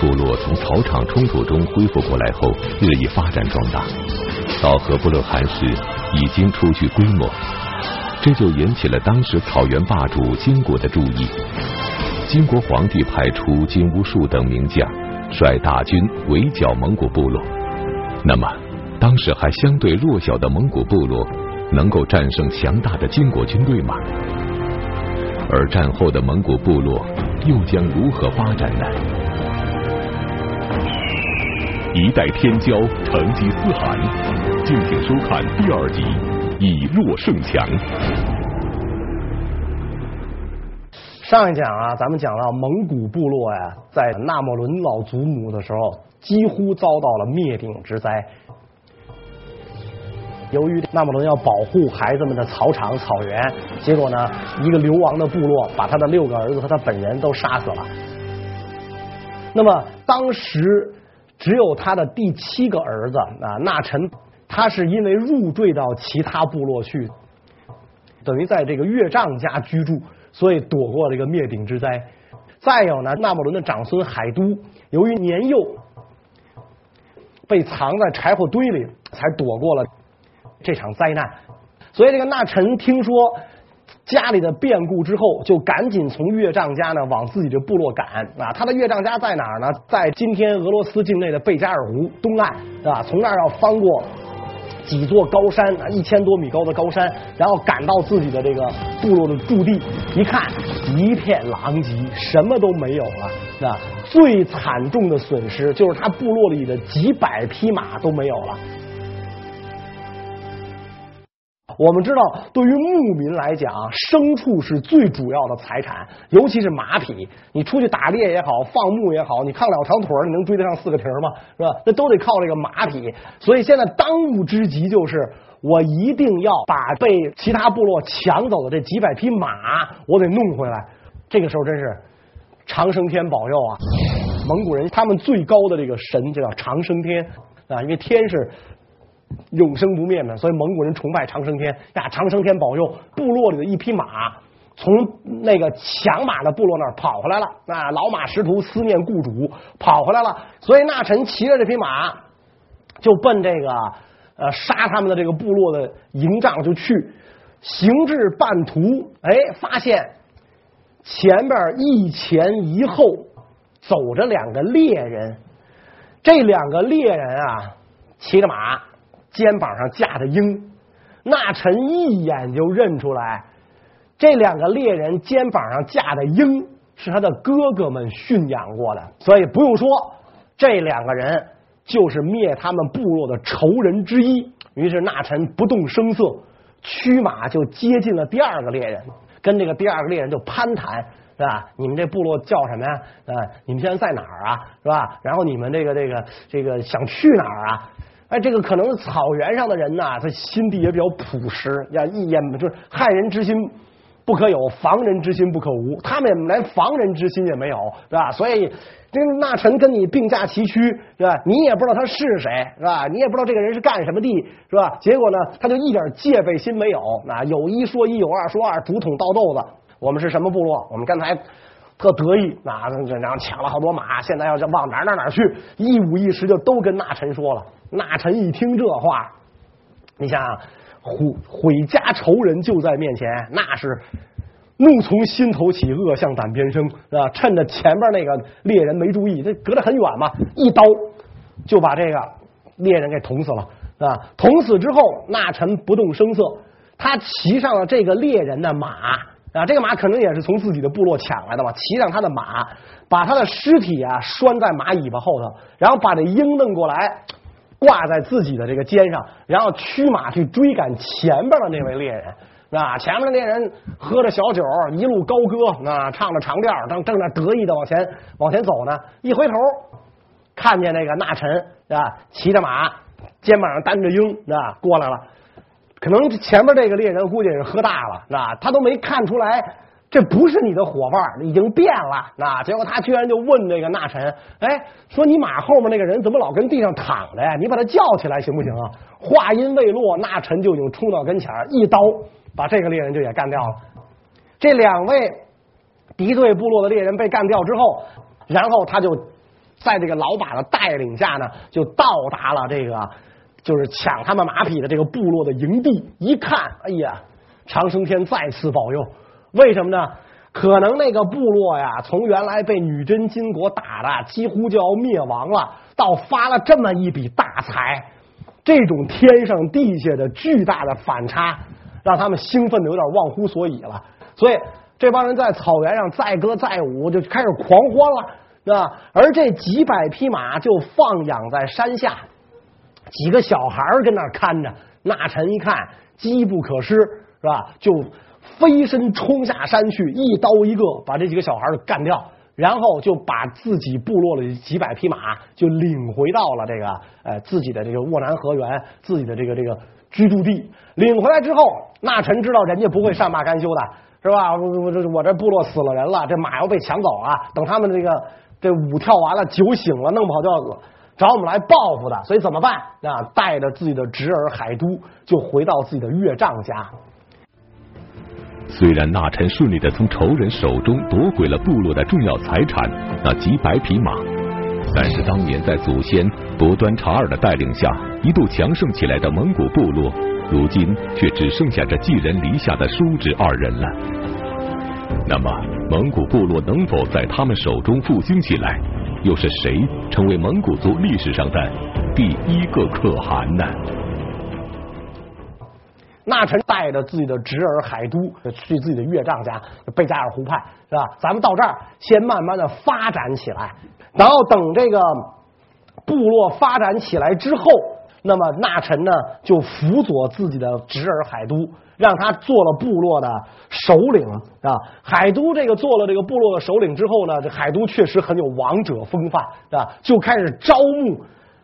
部落从草场冲突中恢复过来后，日益发展壮大，到和不勒汗时已经初具规模，这就引起了当时草原霸主金国的注意。金国皇帝派出金乌术等名将，率大军围剿蒙古部落。那么，当时还相对弱小的蒙古部落，能够战胜强大的金国军队吗？而战后的蒙古部落又将如何发展呢？一代天骄成吉思汗，敬请收看第二集《以弱胜强》。上一讲啊，咱们讲到蒙古部落呀，在纳木伦老祖母的时候，几乎遭到了灭顶之灾。由于纳木伦要保护孩子们的草场草原，结果呢，一个流亡的部落把他的六个儿子和他本人都杀死了。那么当时只有他的第七个儿子啊，那臣，他是因为入赘到其他部落去，等于在这个岳丈家居住，所以躲过了这个灭顶之灾。再有呢，那木伦的长孙海都，由于年幼，被藏在柴火堆里，才躲过了。这场灾难，所以这个那臣听说家里的变故之后，就赶紧从岳丈家呢往自己的部落赶啊。他的岳丈家在哪儿呢？在今天俄罗斯境内的贝加尔湖东岸啊。从那儿要翻过几座高山啊，一千多米高的高山，然后赶到自己的这个部落的驻地，一看一片狼藉，什么都没有了啊。最惨重的损失就是他部落里的几百匹马都没有了。我们知道，对于牧民来讲，牲畜是最主要的财产，尤其是马匹。你出去打猎也好，放牧也好，你靠两条腿，你能追得上四个蹄儿吗？是吧？那都得靠这个马匹。所以现在当务之急就是，我一定要把被其他部落抢走的这几百匹马，我得弄回来。这个时候真是长生天保佑啊！蒙古人他们最高的这个神就叫长生天啊，因为天是。永生不灭嘛，所以蒙古人崇拜长生天呀。长生天保佑部落里的一匹马从那个抢马的部落那儿跑回来了。那老马识途，思念雇主，跑回来了。所以那臣骑着这匹马就奔这个呃杀他们的这个部落的营帐就去。行至半途，哎，发现前边一前一后走着两个猎人。这两个猎人啊，骑着马。肩膀上架的鹰，那臣一眼就认出来，这两个猎人肩膀上架的鹰是他的哥哥们驯养过的，所以不用说，这两个人就是灭他们部落的仇人之一。于是那臣不动声色，驱马就接近了第二个猎人，跟这个第二个猎人就攀谈，是吧？你们这部落叫什么呀？啊，你们现在在哪儿啊？是吧？然后你们这个这个这个想去哪儿啊？哎，这个可能是草原上的人呐，他心地也比较朴实，呀，一眼就是害人之心不可有，防人之心不可无。他们连防人之心也没有，是吧？所以这那臣跟你并驾齐驱，是吧？你也不知道他是谁，是吧？你也不知道这个人是干什么的，是吧？结果呢，他就一点戒备心没有，啊，有一说一，有二说二，竹筒倒豆子。我们是什么部落？我们刚才特得意，啊，然后抢了好多马，现在要往哪哪哪去，一五一十就都跟那臣说了。那臣一听这话，你想想，毁毁家仇人就在面前，那是怒从心头起，恶向胆边生，啊？趁着前边那个猎人没注意，这隔得很远嘛，一刀就把这个猎人给捅死了，啊！捅死之后，那臣不动声色，他骑上了这个猎人的马，啊，这个马可能也是从自己的部落抢来的吧，骑上他的马，把他的尸体啊拴在马尾巴后头，然后把这鹰弄过来。挂在自己的这个肩上，然后驱马去追赶前边的那位猎人，啊，前面的猎人喝着小酒，一路高歌，啊，唱着长调，正正在得意的往前往前走呢。一回头，看见那个那臣啊，骑着马，肩膀上担着鹰，啊，过来了。可能前面这个猎人估计是喝大了，啊，他都没看出来。这不是你的伙伴，已经变了。那结果他居然就问那个纳臣，哎，说你马后面那个人怎么老跟地上躺着呀？你把他叫起来行不行啊？话音未落，纳臣就已经冲到跟前，一刀把这个猎人就也干掉了。这两位敌对部落的猎人被干掉之后，然后他就在这个老把的带领下呢，就到达了这个就是抢他们马匹的这个部落的营地。一看，哎呀，长生天再次保佑。为什么呢？可能那个部落呀，从原来被女真金国打的几乎就要灭亡了，到发了这么一笔大财，这种天上地下的巨大的反差，让他们兴奋的有点忘乎所以了。所以这帮人在草原上载歌载舞，就开始狂欢了。啊，而这几百匹马就放养在山下，几个小孩跟那看着。那臣一看，机不可失，是吧？就飞身冲下山去，一刀一个把这几个小孩儿干掉，然后就把自己部落的几百匹马就领回到了这个呃自己的这个沃南河源，自己的这个这个居住地。领回来之后，那臣知道人家不会善罢甘休的，是吧？我我这我这部落死了人了，这马要被抢走啊！等他们这个。这舞跳完了，酒醒了，弄不好就要找我们来报复的，所以怎么办？啊，带着自己的侄儿海都就回到自己的岳丈家。虽然纳臣顺利的从仇人手中夺回了部落的重要财产，那几百匹马，但是当年在祖先博端察尔的带领下一度强盛起来的蒙古部落，如今却只剩下这寄人篱下的叔侄二人了。那么，蒙古部落能否在他们手中复兴起来？又是谁成为蒙古族历史上的第一个可汗呢？那臣带着自己的侄儿海都去自己的岳丈家贝加尔湖畔，是吧？咱们到这儿先慢慢的发展起来，然后等这个部落发展起来之后，那么那臣呢就辅佐自己的侄儿海都。让他做了部落的首领啊！海都这个做了这个部落的首领之后呢，这海都确实很有王者风范是吧，就开始招募，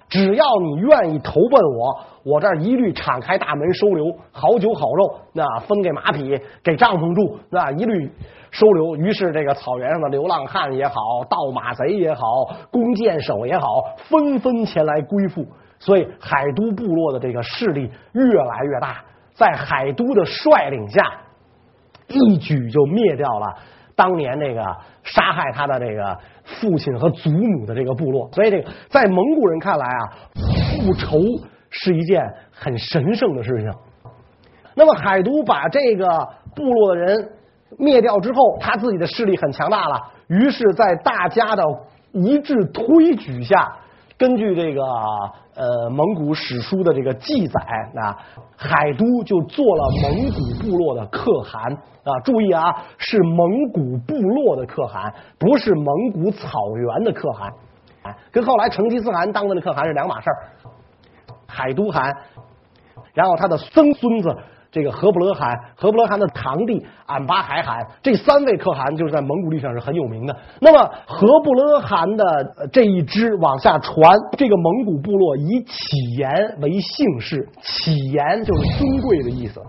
只要你愿意投奔我，我这儿一律敞开大门收留，好酒好肉，那分给马匹，给帐篷住，那一律收留。于是这个草原上的流浪汉也好，盗马贼也好，弓箭手也好，纷纷前来归附，所以海都部落的这个势力越来越大。在海都的率领下，一举就灭掉了当年那个杀害他的这个父亲和祖母的这个部落。所以，这个在蒙古人看来啊，复仇是一件很神圣的事情。那么，海都把这个部落的人灭掉之后，他自己的势力很强大了。于是，在大家的一致推举下，根据这个。呃，蒙古史书的这个记载啊，海都就做了蒙古部落的可汗啊。注意啊，是蒙古部落的可汗，不是蒙古草原的可汗，跟后来成吉思汗当的那可汗是两码事儿。海都汗，然后他的曾孙子。这个和不勒汗，和不勒汗的堂弟俺巴海汗，这三位可汗就是在蒙古历史上是很有名的。那么和不勒汗的这一支往下传，这个蒙古部落以乞颜为姓氏，乞颜就是尊贵的意思。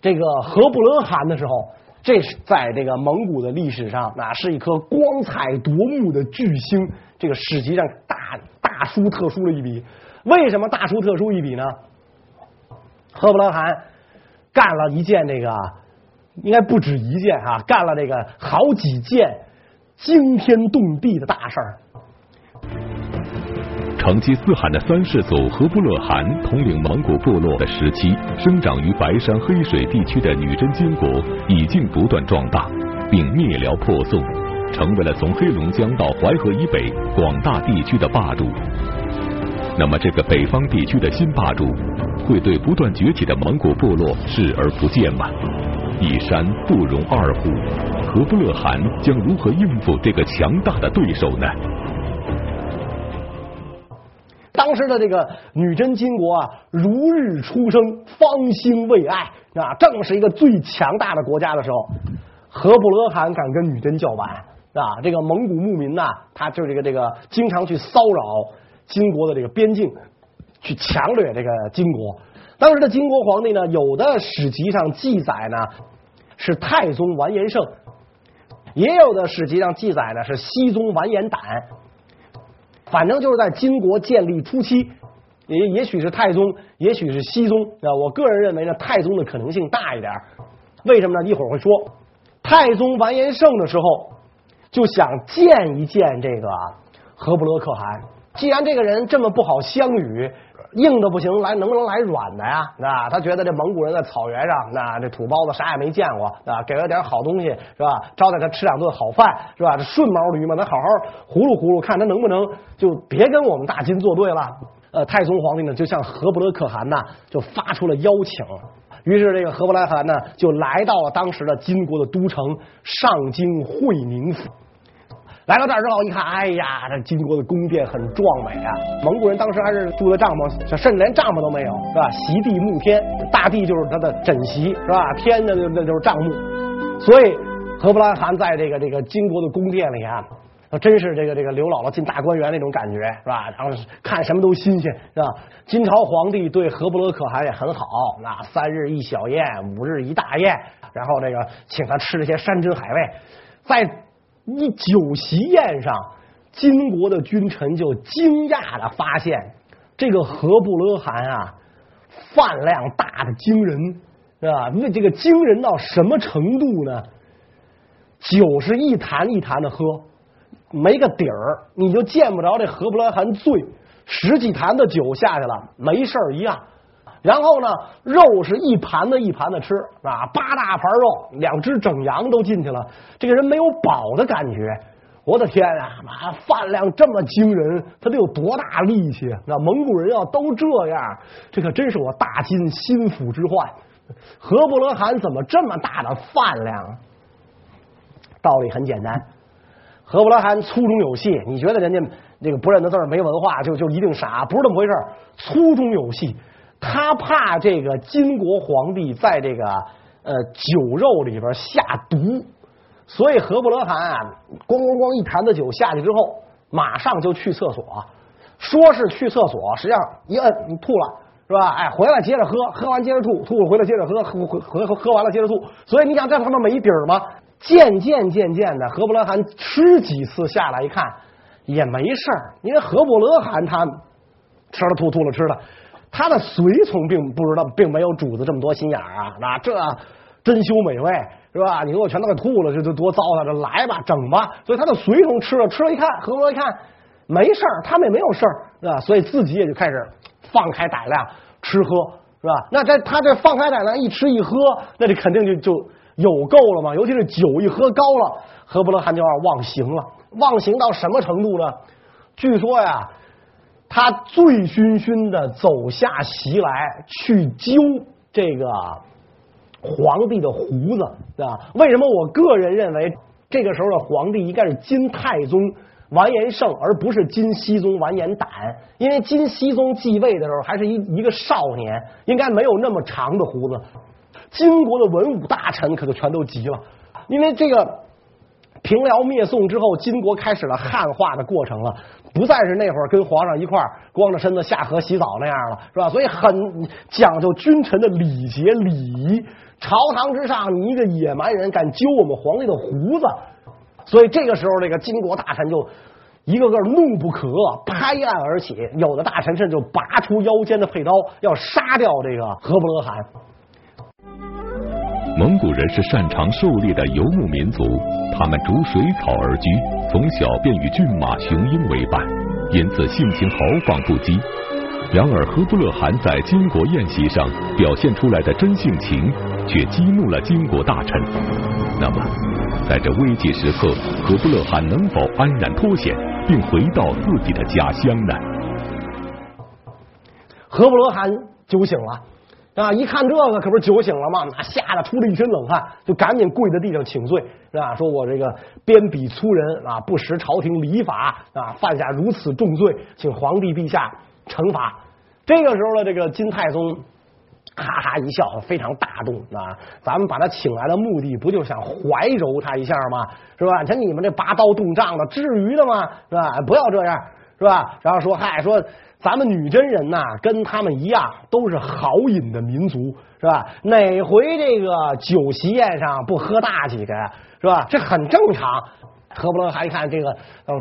这个和不勒汗的时候，这是在这个蒙古的历史上，那是一颗光彩夺目的巨星。这个史籍上大大书特书了一笔。为什么大书特书一笔呢？和不勒汗干了一件这个，应该不止一件啊，干了这个好几件惊天动地的大事儿。成吉思汗的三世祖和不勒汗统领蒙古部落的时期，生长于白山黑水地区的女真金国已经不断壮大，并灭辽破宋，成为了从黑龙江到淮河以北广大地区的霸主。那么，这个北方地区的新霸主会对不断崛起的蒙古部落视而不见吗？一山不容二虎，和不勒汗将如何应付这个强大的对手呢？当时的这个女真金国啊，如日初升，方兴未艾啊，正是一个最强大的国家的时候，和不勒汗敢跟女真叫板啊？这个蒙古牧民呢，他就这个这个经常去骚扰。金国的这个边境，去强掠这个金国。当时的金国皇帝呢，有的史籍上记载呢是太宗完颜晟，也有的史籍上记载呢是熹宗完颜亶。反正就是在金国建立初期，也也许是太宗，也许是熹宗啊。我个人认为呢，太宗的可能性大一点。为什么呢？一会儿会说。太宗完颜晟的时候，就想见一见这个。何不勒可汗。既然这个人这么不好相与，硬的不行，来能不能来软的呀？那他觉得这蒙古人在草原上，那这土包子啥也没见过啊，给了点好东西是吧？招待他吃两顿好饭是吧？这顺毛驴嘛，咱好好葫芦葫芦，看他能不能就别跟我们大金作对了。呃，太宗皇帝呢，就向何不勒可汗呢，就发出了邀请。于是这个何不勒可汗呢，就来到了当时的金国的都城上京会宁府。来到这儿之后一看，哎呀，这金国的宫殿很壮美啊！蒙古人当时还是住的帐篷，甚至连帐篷都没有，是吧？席地沐天，大地就是他的枕席，是吧？天呢，那就是帐幕。所以何不勒汗在这个这个金国的宫殿里啊，真是这个这个刘姥姥进大观园那种感觉，是吧？然后看什么都新鲜，是吧？金朝皇帝对何不勒可汗也很好，那三日一小宴，五日一大宴，然后这个请他吃这些山珍海味，在。一酒席宴上，金国的君臣就惊讶的发现，这个何不勒汗啊，饭量大的惊人，是吧？那这个惊人到什么程度呢？酒是一坛一坛的喝，没个底儿，你就见不着这何不勒汗醉。十几坛的酒下去了，没事儿一样。然后呢，肉是一盘子一盘子吃，啊，八大盘肉，两只整羊都进去了。这个人没有饱的感觉。我的天啊，妈，饭量这么惊人，他得有多大力气？那蒙古人要都这样，这可真是我大金心腹之患。何不勒汗怎么这么大的饭量？道理很简单，何不勒汗粗中有细。你觉得人家那个不认得字、没文化就就一定傻？不是这么回事，粗中有细。他怕这个金国皇帝在这个呃酒肉里边下毒，所以何不勒汗啊，咣咣咣一坛子酒下去之后，马上就去厕所，说是去厕所，实际上一摁你吐了是吧？哎，回来接着喝，喝完接着吐，吐了回来接着喝，喝喝喝喝完了接着吐。所以你想这他妈没底儿吗？渐渐渐渐的，何伯勒汗吃几次下来一看也没事儿，因为何伯勒汗他吃了吐，吐了吃了。他的随从并不知道，并没有主子这么多心眼啊！那这珍馐美味是吧？你给我全都给吐了，这这多糟蹋！这来吧，整吧！所以他的随从吃了，吃了一看，何不一看没事儿，他们也没有事儿，是吧？所以自己也就开始放开胆量吃喝，是吧？那在他这放开胆量一吃一喝，那就肯定就就有够了嘛！尤其是酒一喝高了，何不勒汗就要忘形了，忘形到什么程度呢？据说呀。他醉醺醺的走下席来，去揪这个皇帝的胡子，对吧？为什么我个人认为这个时候的皇帝应该是金太宗完颜晟，而不是金熙宗完颜胆？因为金熙宗继位的时候还是一一个少年，应该没有那么长的胡子。金国的文武大臣可就全都急了，因为这个。平辽灭宋之后，金国开始了汉化的过程了，不再是那会儿跟皇上一块儿光着身子下河洗澡那样了，是吧？所以很讲究君臣的礼节礼仪。朝堂之上，你一个野蛮人敢揪我们皇帝的胡子，所以这个时候，这个金国大臣就一个个怒不可遏，拍案而起。有的大臣甚至就拔出腰间的佩刀，要杀掉这个何不勒汗。蒙古人是擅长狩猎的游牧民族，他们逐水草而居，从小便与骏马、雄鹰为伴，因此性情豪放不羁。然而何不勒汗在金国宴席上表现出来的真性情，却激怒了金国大臣。那么，在这危急时刻，何不勒汗能否安然脱险，并回到自己的家乡呢？何不勒汗酒醒了。啊！一看这个，可不是酒醒了吗？那吓得出了一身冷汗，就赶紧跪在地上请罪，是吧？说我这个鞭鄙粗人啊，不识朝廷礼法啊，犯下如此重罪，请皇帝陛下惩罚。这个时候呢，这个金太宗哈哈一笑，非常大度啊。咱们把他请来的目的，不就想怀柔他一下吗？是吧？像你们这拔刀动杖的，至于的吗？是吧？不要这样，是吧？然后说，嗨，说。咱们女真人呐，跟他们一样，都是豪饮的民族，是吧？哪回这个酒席宴上不喝大几个，是吧？这很正常。何不勒汗一看这个，嗯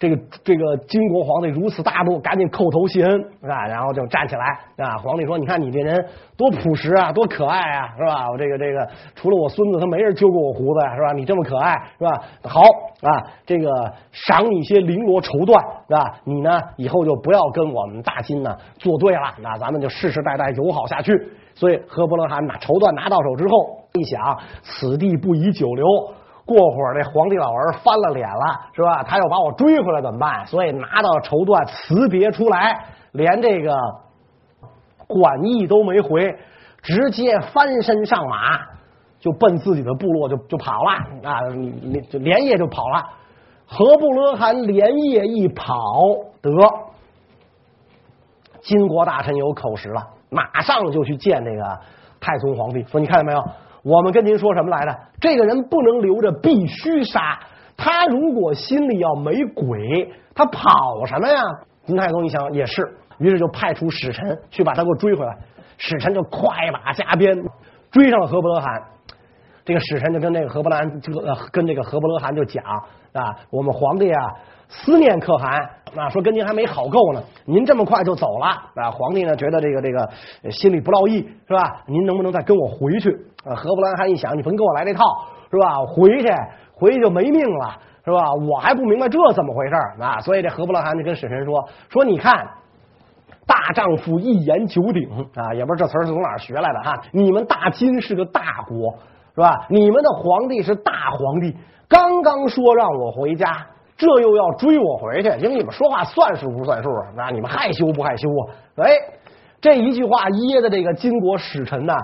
这个这个金国皇帝如此大怒，赶紧叩头谢恩啊，然后就站起来啊。皇帝说：“你看你这人多朴实啊，多可爱啊，是吧？我这个这个除了我孙子，他没人揪过我胡子呀，是吧？你这么可爱，是吧？好啊，这个赏你一些绫罗绸缎，是吧？你呢以后就不要跟我们大金呢作对了，那咱们就世世代代友好下去。所以何伯勒罕拿绸缎拿到手之后，一想此地不宜久留。”过会儿这皇帝老儿翻了脸了，是吧？他要把我追回来怎么办？所以拿到绸缎辞别出来，连这个馆驿都没回，直接翻身上马就奔自己的部落就就跑了啊！连就连夜就跑了。何不勒汗连夜一跑，得金国大臣有口实了，马上就去见这个太宗皇帝，说你看见没有？我们跟您说什么来着？这个人不能留着，必须杀。他如果心里要没鬼，他跑什么呀？金太宗一想也是，于是就派出使臣去把他给我追回来。使臣就快马加鞭追上了何伯德罕。这个使臣就跟那个和伯兰，这个呃，跟这个和伯勒汗就讲啊，我们皇帝啊思念可汗啊，说跟您还没好够呢，您这么快就走了啊？皇帝呢觉得这个这个心里不乐意是吧？您能不能再跟我回去？啊，和伯勒汗一想，你甭跟我来这套是吧？回去回去就没命了是吧？我还不明白这怎么回事啊？所以这和伯勒汗就跟使臣说说，你看大丈夫一言九鼎啊，也不知道这词儿是从哪儿学来的哈。你们大金是个大国。是吧？你们的皇帝是大皇帝，刚刚说让我回家，这又要追我回去，因为你们说话算数不算数啊？那你们害羞不害羞啊？哎，这一句话噎的这个金国使臣呐，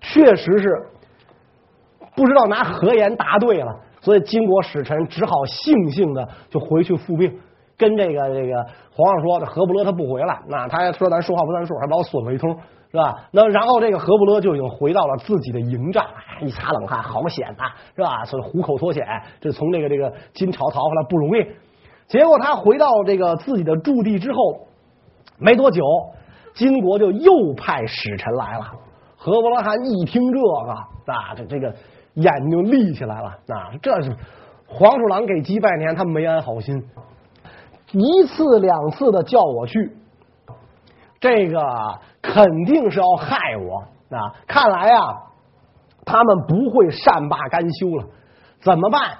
确实是不知道拿何言答对了，所以金国使臣只好悻悻的就回去复命，跟这个这个皇上说，这何不勒他不回来，那他说咱说话不算数，还把我损了一通。是吧？那然后这个何不勒就已经回到了自己的营帐，一擦冷汗，好险呐，是吧？所以虎口脱险，这从这个这个金朝逃回来不容易。结果他回到这个自己的驻地之后，没多久，金国就又派使臣来了。何伯勒罕一听这个啊，这这个眼睛立起来了啊，这是黄鼠狼给鸡拜年，他没安好心，一次两次的叫我去，这个。肯定是要害我啊！看来啊，他们不会善罢甘休了。怎么办？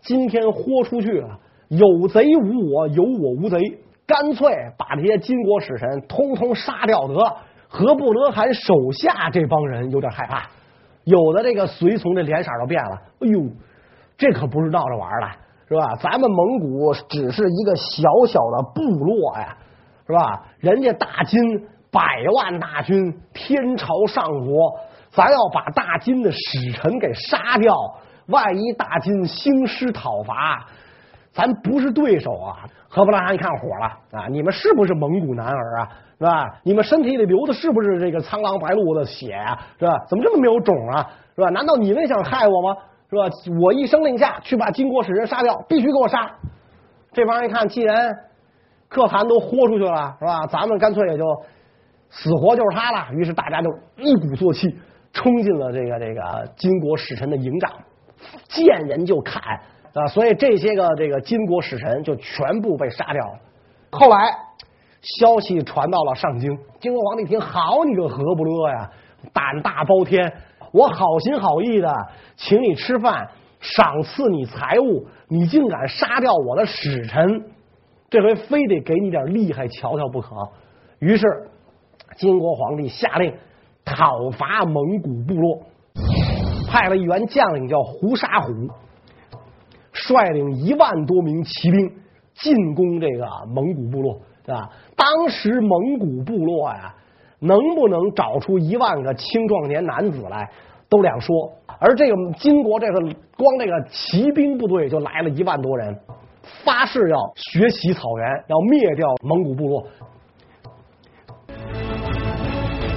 今天豁出去了，有贼无我，有我无贼，干脆把这些金国使臣通通杀掉得了。和布勒罕手下这帮人有点害怕，有的这个随从的脸色都变了。哎呦，这可不是闹着玩的，是吧？咱们蒙古只是一个小小的部落呀，是吧？人家大金。百万大军，天朝上国，咱要把大金的使臣给杀掉，万一大金兴师讨伐，咱不是对手啊！何不拉一看火了啊！你们是不是蒙古男儿啊？是吧？你们身体里流的是不是这个苍狼白鹿的血啊？是吧？怎么这么没有种啊？是吧？难道你们想害我吗？是吧？我一声令下，去把金国使臣杀掉，必须给我杀！这帮人一看，既然可汗都豁出去了，是吧？咱们干脆也就。死活就是他了，于是大家就一鼓作气冲进了这个这个金国使臣的营帐，见人就砍啊！所以这些个这个金国使臣就全部被杀掉了。后来消息传到了上京，金国皇帝一听，好你个何不勒呀，胆大包天！我好心好意的请你吃饭，赏赐你财物，你竟敢杀掉我的使臣，这回非得给你点厉害瞧瞧不可。于是。金国皇帝下令讨伐蒙古部落，派了一员将领叫胡沙虎，率领一万多名骑兵进攻这个蒙古部落，是吧？当时蒙古部落呀，能不能找出一万个青壮年男子来都两说。而这个金国这个光这个骑兵部队就来了一万多人，发誓要学习草原，要灭掉蒙古部落。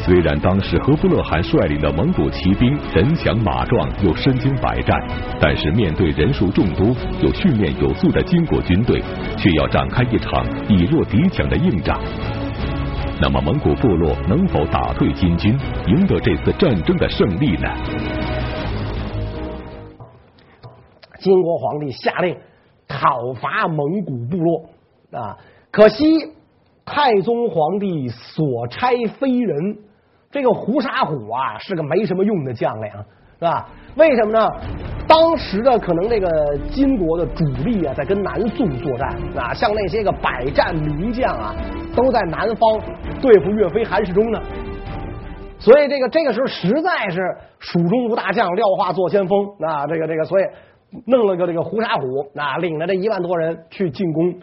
虽然当时和不勒汗率领的蒙古骑兵人强马壮又身经百战，但是面对人数众多又训练有素的金国军队，却要展开一场以弱敌强的硬仗。那么蒙古部落能否打退金军，赢得这次战争的胜利呢？金国皇帝下令讨伐蒙古部落啊。可惜太宗皇帝所差非人，这个胡沙虎啊是个没什么用的将领，是吧？为什么呢？当时的可能这个金国的主力啊，在跟南宋作战啊，像那些个百战名将啊，都在南方对付岳飞、韩世忠呢。所以这个这个时候实在是蜀中无大将，廖化做先锋啊，这个这个，所以弄了个这个胡沙虎啊，领着这一万多人去进攻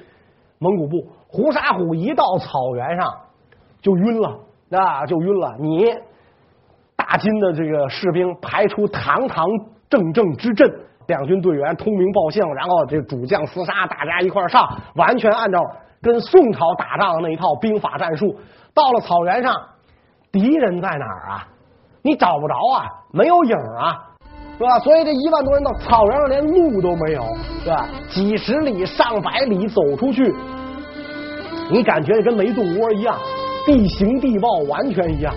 蒙古部。胡沙虎一到草原上就晕了啊，就晕了。你大金的这个士兵排出堂堂正正之阵，两军队员通名报姓，然后这主将厮杀，大家一块上，完全按照跟宋朝打仗的那一套兵法战术。到了草原上，敌人在哪儿啊？你找不着啊，没有影啊，是吧？所以这一万多人到草原上连路都没有，是吧？几十里、上百里走出去，你感觉跟没动窝一样，地形地貌完全一样。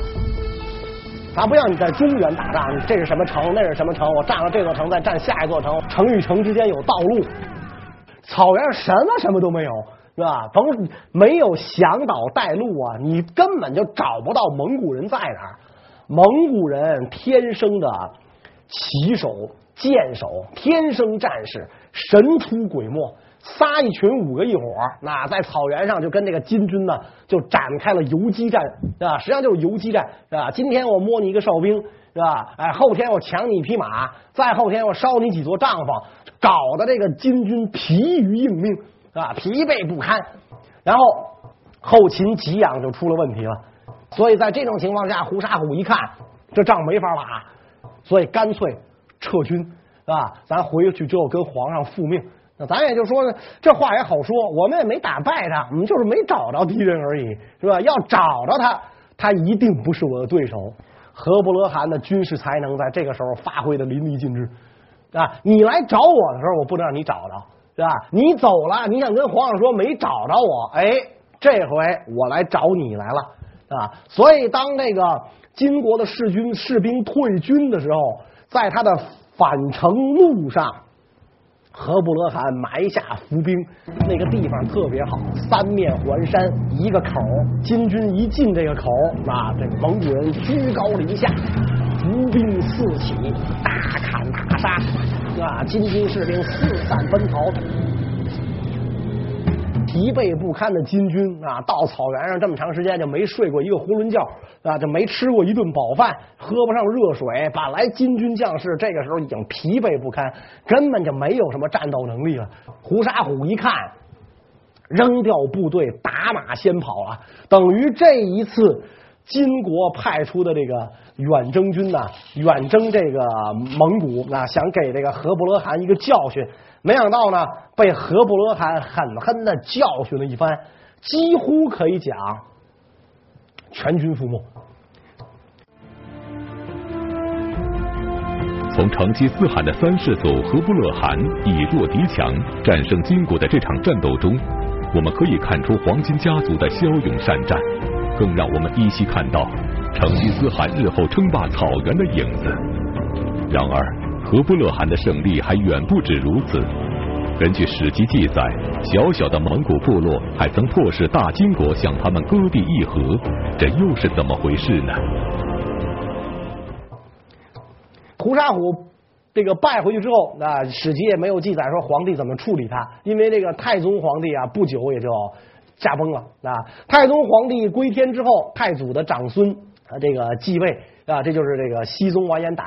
他不像你在中原打仗，这是什么城，那是什么城？我占了这座城，再占下一座城，城与城之间有道路。草原什么什么都没有，是吧？甭没有向导带路啊，你根本就找不到蒙古人在哪儿。蒙古人天生的骑手、剑手，天生战士，神出鬼没。仨一群五个一伙，那在草原上就跟这个金军呢就展开了游击战，是吧？实际上就是游击战，是吧？今天我摸你一个哨兵，是吧？哎，后天我抢你一匹马，再后天我烧你几座帐篷，搞得这个金军疲于应命，是吧？疲惫不堪，然后后勤给养就出了问题了。所以在这种情况下，胡沙虎一看这仗没法打，所以干脆撤军，是吧？咱回去之后跟皇上复命。咱也就说呢，这话也好说，我们也没打败他，我们就是没找着敌人而已，是吧？要找着他，他一定不是我的对手。何不勒汗的军事才能在这个时候发挥的淋漓尽致啊！你来找我的时候，我不能让你找着，是吧？你走了，你想跟皇上说没找着我，哎，这回我来找你来了啊！所以当那个金国的士军士兵退军的时候，在他的返程路上。何不勒汗埋下伏兵，那个地方特别好，三面环山，一个口。金军一进这个口，啊，这蒙古人居高临下，伏兵四起，大砍大杀，啊，金军士兵四散奔逃。疲惫不堪的金军啊，到草原上这么长时间就没睡过一个囫囵觉啊，就没吃过一顿饱饭，喝不上热水。本来金军将士这个时候已经疲惫不堪，根本就没有什么战斗能力了。胡沙虎一看，扔掉部队，打马先跑了。等于这一次金国派出的这个远征军呢，远征这个蒙古啊，想给这个何伯勒汗一个教训。没想到呢，被何不勒汗狠狠的教训了一番，几乎可以讲全军覆没。从成吉思汗的三世祖何不勒汗以弱敌强战胜金国的这场战斗中，我们可以看出黄金家族的骁勇善战，更让我们依稀看到成吉思汗日后称霸草原的影子。然而。何不勒汗的胜利还远不止如此。根据史籍记载，小小的蒙古部落还曾迫使大金国向他们割地议和，这又是怎么回事呢？胡沙虎这个败回去之后，啊，史籍也没有记载说皇帝怎么处理他，因为这个太宗皇帝啊，不久也就驾崩了啊。太宗皇帝归天之后，太祖的长孙啊，这个继位啊，这就是这个熹宗完颜亶。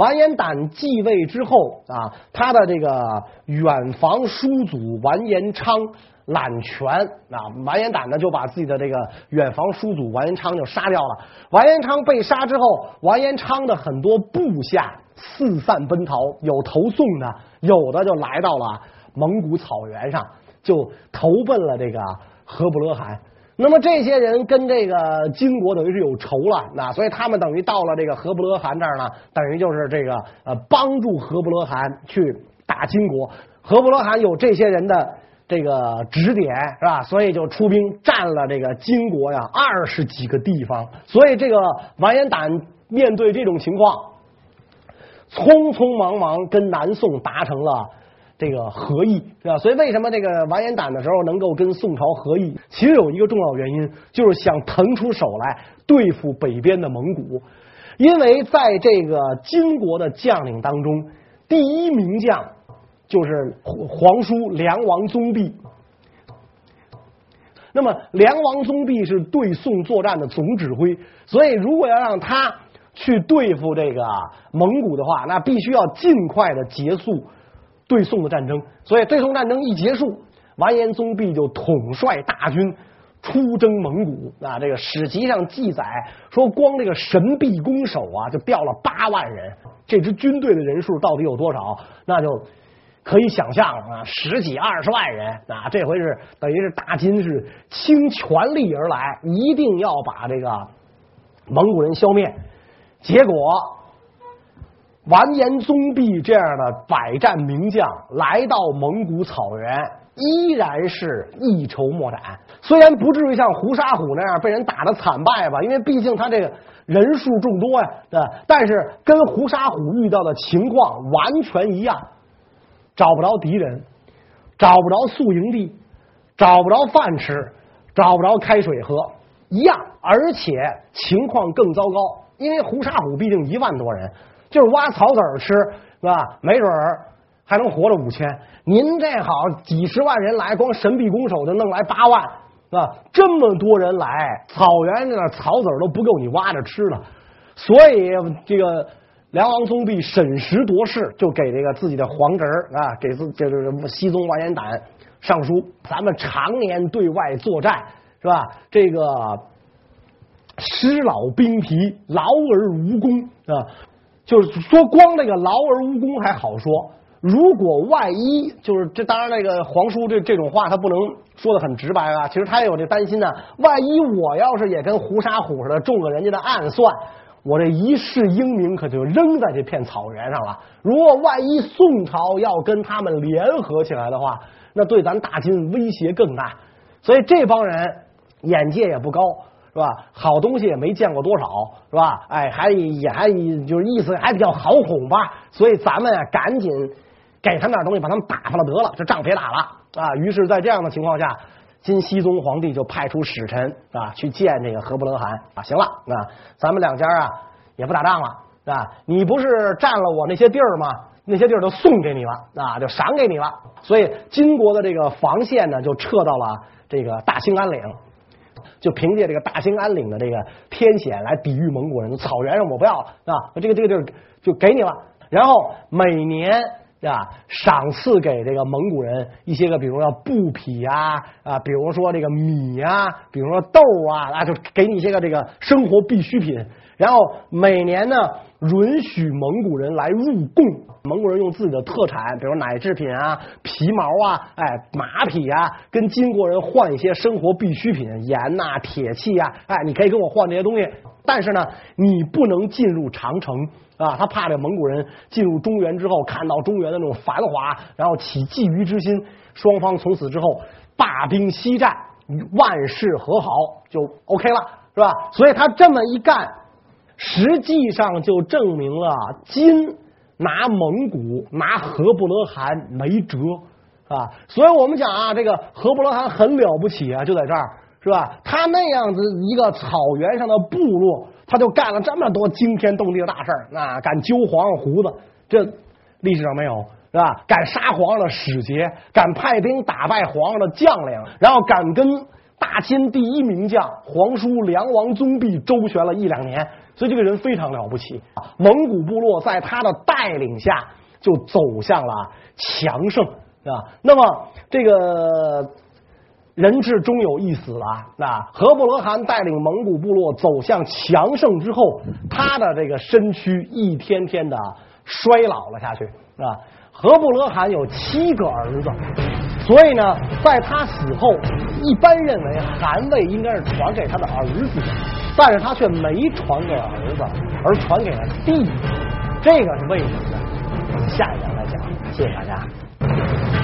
完颜亶继位之后啊，他的这个远房叔祖完颜昌揽权啊，完颜亶呢就把自己的这个远房叔祖完颜昌就杀掉了。完颜昌被杀之后，完颜昌的很多部下四散奔逃，有投宋的，有的就来到了蒙古草原上，就投奔了这个何不勒汗。那么这些人跟这个金国等于是有仇了，那所以他们等于到了这个何不勒汗这儿呢，等于就是这个呃帮助何不勒汗去打金国。何不勒汗有这些人的这个指点是吧？所以就出兵占了这个金国呀二十几个地方。所以这个完颜亶面对这种情况，匆匆忙忙跟南宋达成了这个合议，是吧？所以为什么这个完颜党的时候能够跟宋朝合议？其实有一个重要原因，就是想腾出手来对付北边的蒙古。因为在这个金国的将领当中，第一名将就是皇叔梁王宗弼。那么梁王宗弼是对宋作战的总指挥，所以如果要让他去对付这个蒙古的话，那必须要尽快的结束对宋的战争。所以对宋战争一结束，完颜宗弼就统帅大军出征蒙古。啊，这个史籍上记载说，光这个神臂弓手啊，就调了八万人。这支军队的人数到底有多少？那就。可以想象啊，十几二十万人啊，这回是等于是大金是倾全力而来，一定要把这个蒙古人消灭。结果完颜宗弼这样的百战名将来到蒙古草原，依然是一筹莫展。虽然不至于像胡沙虎那样被人打得惨败吧，因为毕竟他这个人数众多呀，对，但是跟胡沙虎遇到的情况完全一样。找不着敌人，找不着宿营地，找不着饭吃，找不着开水喝，一样，而且情况更糟糕。因为胡沙虎毕竟一万多人，就是挖草籽儿吃，是吧？没准儿还能活着五千。您这好几十万人来，光神臂弓手就弄来八万，是吧？这么多人来，草原上草籽都不够你挖着吃了，所以这个。梁王宗弼审时度势，就给这个自己的皇侄啊，给自这个熹宗完颜党上书。咱们常年对外作战，是吧？这个师老兵疲，劳而无功啊。就是说，光这个劳而无功还好说，如果万一就是这，当然那个皇叔这这种话他不能说的很直白啊。其实他也有这担心呢。万一我要是也跟胡沙虎似的中了人家的暗算。我这一世英名可就扔在这片草原上了。如果万一宋朝要跟他们联合起来的话，那对咱大金威胁更大。所以这帮人眼界也不高，是吧？好东西也没见过多少，是吧？哎，还也还就是意思还比较好哄吧。所以咱们啊，赶紧给他们点东西，把他们打发了得了，这仗别打了啊。于是，在这样的情况下。金熙宗皇帝就派出使臣啊去见这个何不勒汗啊，行了啊，咱们两家啊也不打仗了啊，你不是占了我那些地儿吗？那些地儿都送给你了啊，就赏给你了。所以金国的这个防线呢就撤到了这个大兴安岭，就凭借这个大兴安岭的这个天险来抵御蒙古人。草原上我不要了啊，这个这个地儿就给你了。然后每年。啊，赏赐给这个蒙古人一些个，比如说布匹啊，啊，比如说这个米啊，比如说豆啊，啊，就给你一些个这个生活必需品。然后每年呢，允许蒙古人来入贡，蒙古人用自己的特产，比如奶制品啊、皮毛啊、哎马匹啊，跟金国人换一些生活必需品，盐呐、铁器啊，哎，你可以跟我换这些东西，但是呢，你不能进入长城。啊，他怕这蒙古人进入中原之后，看到中原的那种繁华，然后起觊觎之心，双方从此之后罢兵息战，万事和好，就 OK 了，是吧？所以他这么一干，实际上就证明了金拿蒙古拿何不勒汗没辙啊。所以我们讲啊，这个何不勒汗很了不起啊，就在这儿，是吧？他那样子一个草原上的部落。他就干了这么多惊天动地的大事儿，那敢揪皇上胡子，这历史上没有是吧？敢杀皇上的使节，敢派兵打败皇上的将领，然后敢跟大金第一名将皇叔梁王宗弼周旋了一两年，所以这个人非常了不起。蒙古部落在他的带领下就走向了强盛，是吧？那么这个。人至终有一死了。那何不勒汗带领蒙古部落走向强盛之后，他的这个身躯一天天的衰老了下去，啊。何不勒汗有七个儿子，所以呢，在他死后，一般认为韩魏应该是传给他的儿子，但是他却没传给儿子，而传给了弟弟。这个是为什么呢？我们下一讲再讲。谢谢大家。